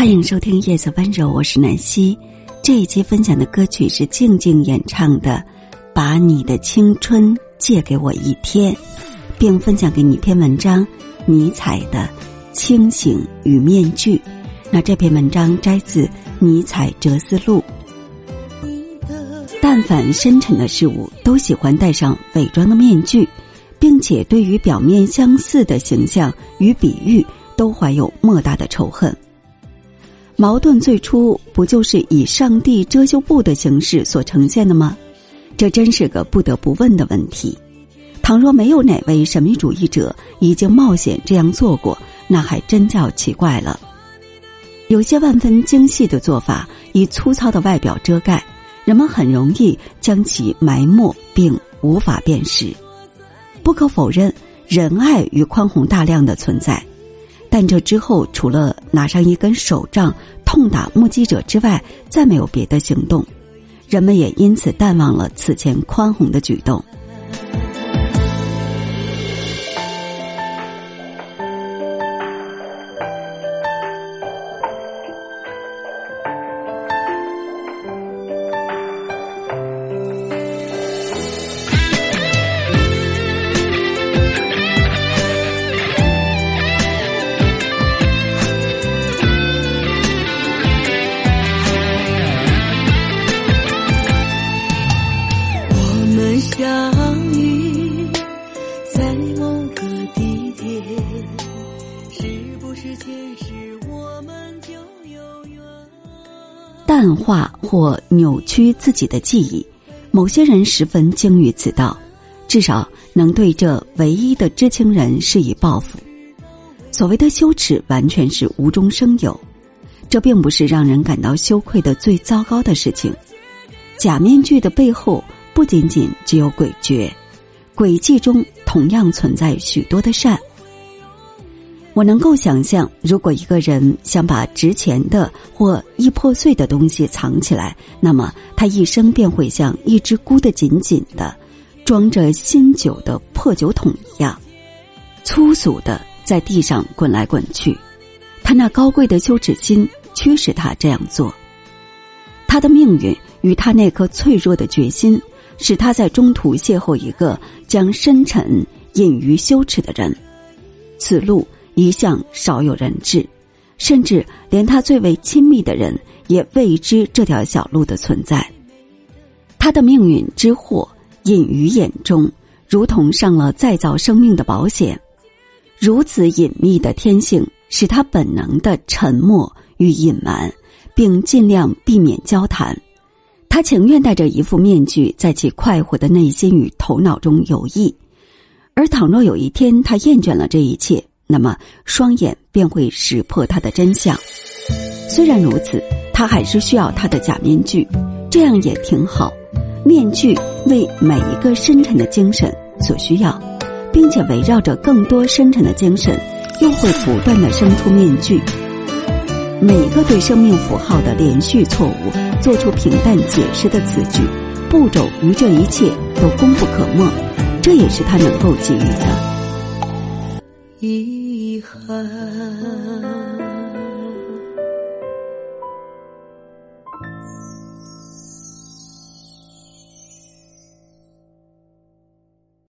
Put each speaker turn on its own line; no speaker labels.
欢迎收听《夜色温柔》，我是南希。这一期分享的歌曲是静静演唱的《把你的青春借给我一天》，并分享给你一篇文章：尼采的《清醒与面具》。那这篇文章摘自《尼采哲思录》。但凡深沉的事物，都喜欢戴上伪装的面具，并且对于表面相似的形象与比喻，都怀有莫大的仇恨。矛盾最初不就是以上帝遮羞布的形式所呈现的吗？这真是个不得不问的问题。倘若没有哪位神秘主义者已经冒险这样做过，那还真叫奇怪了。有些万分精细的做法，以粗糙的外表遮盖，人们很容易将其埋没并无法辨识。不可否认，仁爱与宽宏大量的存在。但这之后，除了拿上一根手杖痛打目击者之外，再没有别的行动。人们也因此淡忘了此前宽宏的举动。
是不是前世我们就有缘？
淡化或扭曲自己的记忆，某些人十分精于此道，至少能对这唯一的知情人施以报复。所谓的羞耻，完全是无中生有，这并不是让人感到羞愧的最糟糕的事情。假面具的背后。不仅仅只有诡谲，诡计中同样存在许多的善。我能够想象，如果一个人想把值钱的或易破碎的东西藏起来，那么他一生便会像一只箍得紧紧的、装着新酒的破酒桶一样，粗俗的在地上滚来滚去。他那高贵的羞耻心驱使他这样做。他的命运与他那颗脆弱的决心。使他在中途邂逅一个将深沉隐于羞耻的人，此路一向少有人知，甚至连他最为亲密的人也未知这条小路的存在。他的命运之祸隐于眼中，如同上了再造生命的保险。如此隐秘的天性，使他本能的沉默与隐瞒，并尽量避免交谈。他情愿戴着一副面具，在其快活的内心与头脑中游弋，而倘若有一天他厌倦了这一切，那么双眼便会识破他的真相。虽然如此，他还是需要他的假面具，这样也挺好。面具为每一个深沉的精神所需要，并且围绕着更多深沉的精神，又会不断的生出面具。每一个对生命符号的连续错误，做出平淡解释的词句，步骤与这一切都功不可没，这也是他能够给予的
一啊